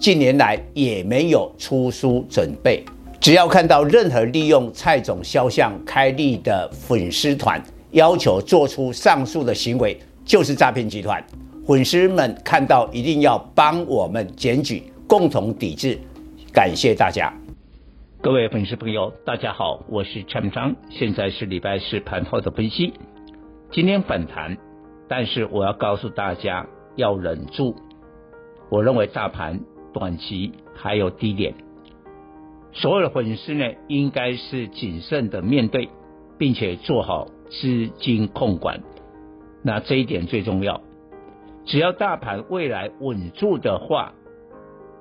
近年来也没有出书准备。只要看到任何利用蔡总肖像开立的粉丝团，要求做出上述的行为，就是诈骗集团。粉丝们看到一定要帮我们检举，共同抵制。感谢大家。各位粉丝朋友，大家好，我是蔡明彰，现在是礼拜四盘后的分析。今天反弹，但是我要告诉大家要忍住。我认为大盘短期还有低点，所有的粉丝呢，应该是谨慎的面对，并且做好资金控管。那这一点最重要。只要大盘未来稳住的话，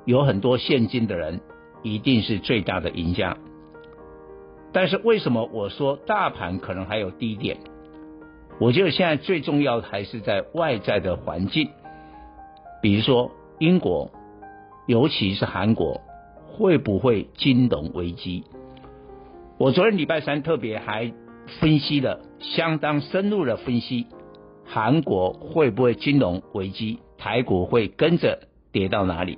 有很多现金的人。一定是最大的赢家，但是为什么我说大盘可能还有低点？我觉得现在最重要的还是在外在的环境，比如说英国，尤其是韩国，会不会金融危机？我昨天礼拜三特别还分析了相当深入的分析，韩国会不会金融危机？台股会跟着跌到哪里？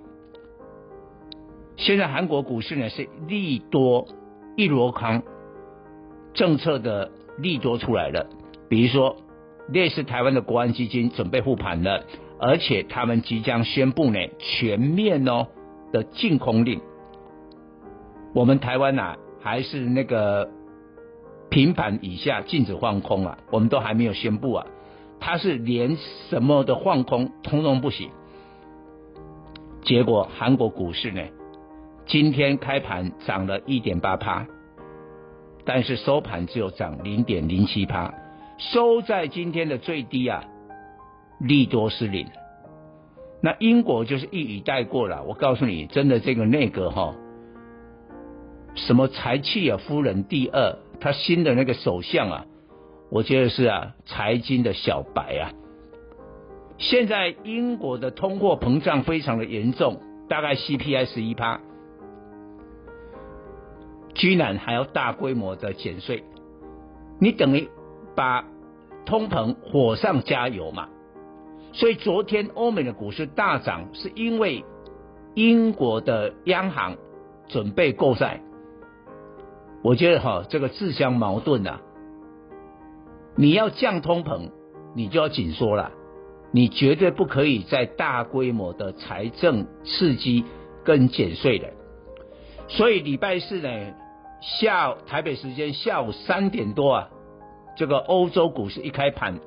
现在韩国股市呢是利多一箩筐，政策的利多出来了，比如说类似台湾的国安基金准备护盘了，而且他们即将宣布呢全面哦的净空令。我们台湾啊还是那个平盘以下禁止放空啊，我们都还没有宣布啊，他是连什么的放空通通不行。结果韩国股市呢？今天开盘涨了一点八趴，但是收盘只有涨零点零七趴，收在今天的最低啊，利多失灵。那英国就是一语带过了，我告诉你，真的这个内阁哈，什么柴契尔夫人第二，他新的那个首相啊，我觉得是啊，财经的小白啊。现在英国的通货膨胀非常的严重，大概 CPI 十一趴。居然还要大规模的减税，你等于把通膨火上加油嘛？所以昨天欧美的股市大涨，是因为英国的央行准备购债。我觉得哈，这个自相矛盾呐。你要降通膨，你就要紧缩了，你绝对不可以再大规模的财政刺激跟减税的。所以礼拜四呢，下台北时间下午三点多啊，这个欧洲股市一开盘，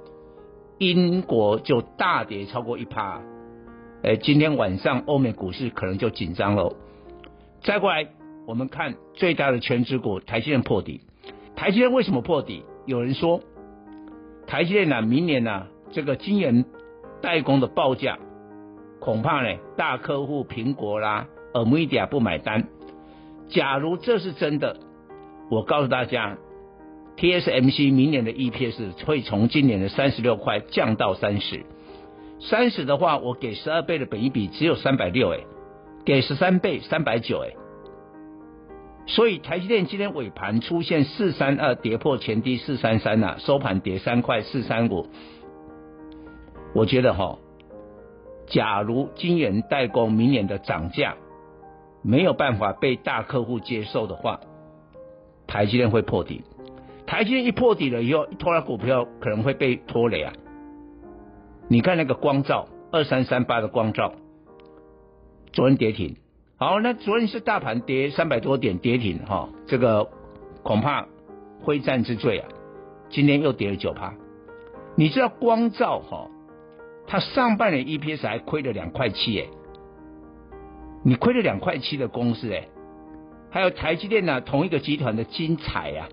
英国就大跌超过一趴。哎，今天晚上欧美股市可能就紧张喽。再过来，我们看最大的权值股台积电破底。台积电为什么破底？有人说，台积电呢，明年呢，这个晶圆代工的报价，恐怕呢，大客户苹果啦、NVIDIA 不买单。假如这是真的，我告诉大家，TSMC 明年的 EPS 会从今年的三十六块降到三十，三十的话，我给十二倍的本益比只有三百六，哎，给十三倍三百九，哎，所以台积电今天尾盘出现四三二跌破前低四三三呐，收盘跌三块四三五，我觉得哈，假如晶圆代工明年的涨价。没有办法被大客户接受的话，台积电会破底。台积电一破底了以后，一拖拉股票可能会被拖累啊。你看那个光照二三三八的光照，昨天跌停。好，那昨天是大盘跌三百多点跌停哈，这个恐怕非战之罪啊。今天又跌了九趴。你知道光照哈，它上半年 EPS 还亏了两块七诶。你亏了两块七的公司哎，还有台积电呢，同一个集团的精彩啊，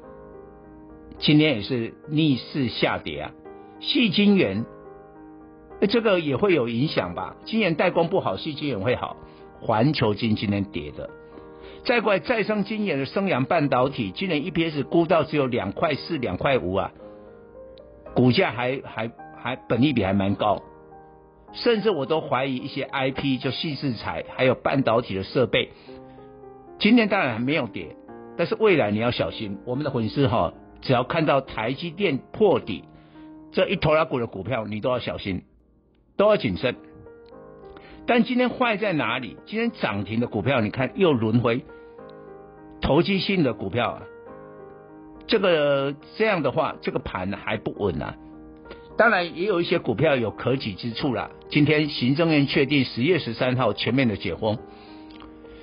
今天也是逆势下跌啊。矽晶圆，这个也会有影响吧？晶圆代工不好，矽晶圆会好。环球晶今天跌的。再过来，再生晶圆的升阳半导体，今年 EPS 估到只有两块四、两块五啊，股价还还还本利比还蛮高，甚至我都怀疑一些 IP 就矽智财还有半导体的设备，今年当然还没有跌，但是未来你要小心，我们的粉丝哈，只要看到台积电破底这一头拉股的股票，你都要小心，都要谨慎。但今天坏在哪里？今天涨停的股票，你看又轮回，投机性的股票啊，这个这样的话，这个盘还不稳啊。当然也有一些股票有可取之处啦。今天行政院确定十月十三号全面的解封，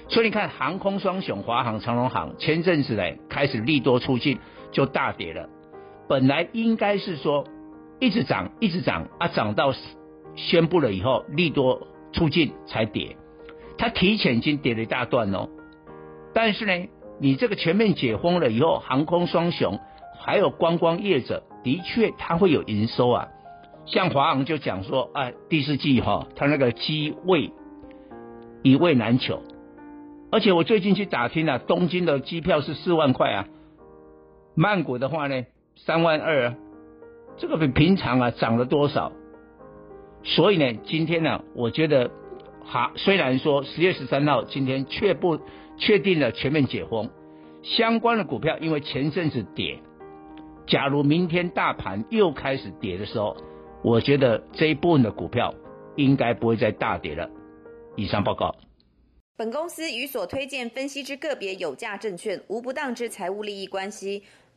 所以你看航空双雄华航、长荣航前阵子呢开始利多出尽就大跌了。本来应该是说一直涨一直涨啊，涨到宣布了以后利多。出尽才跌，它提前已经跌了一大段哦。但是呢，你这个全面解封了以后，航空双雄还有观光业者，的确它会有营收啊。像华航就讲说，哎，第四季哈、哦，它那个机位一位难求。而且我最近去打听了、啊，东京的机票是四万块啊，曼谷的话呢，三万二，这个比平常啊涨了多少？所以呢，今天呢，我觉得，哈，虽然说十月十三号今天确不确定了全面解封，相关的股票因为前阵子跌，假如明天大盘又开始跌的时候，我觉得这一部分的股票应该不会再大跌了。以上报告。本公司与所推荐分析之个别有价证券无不当之财务利益关系。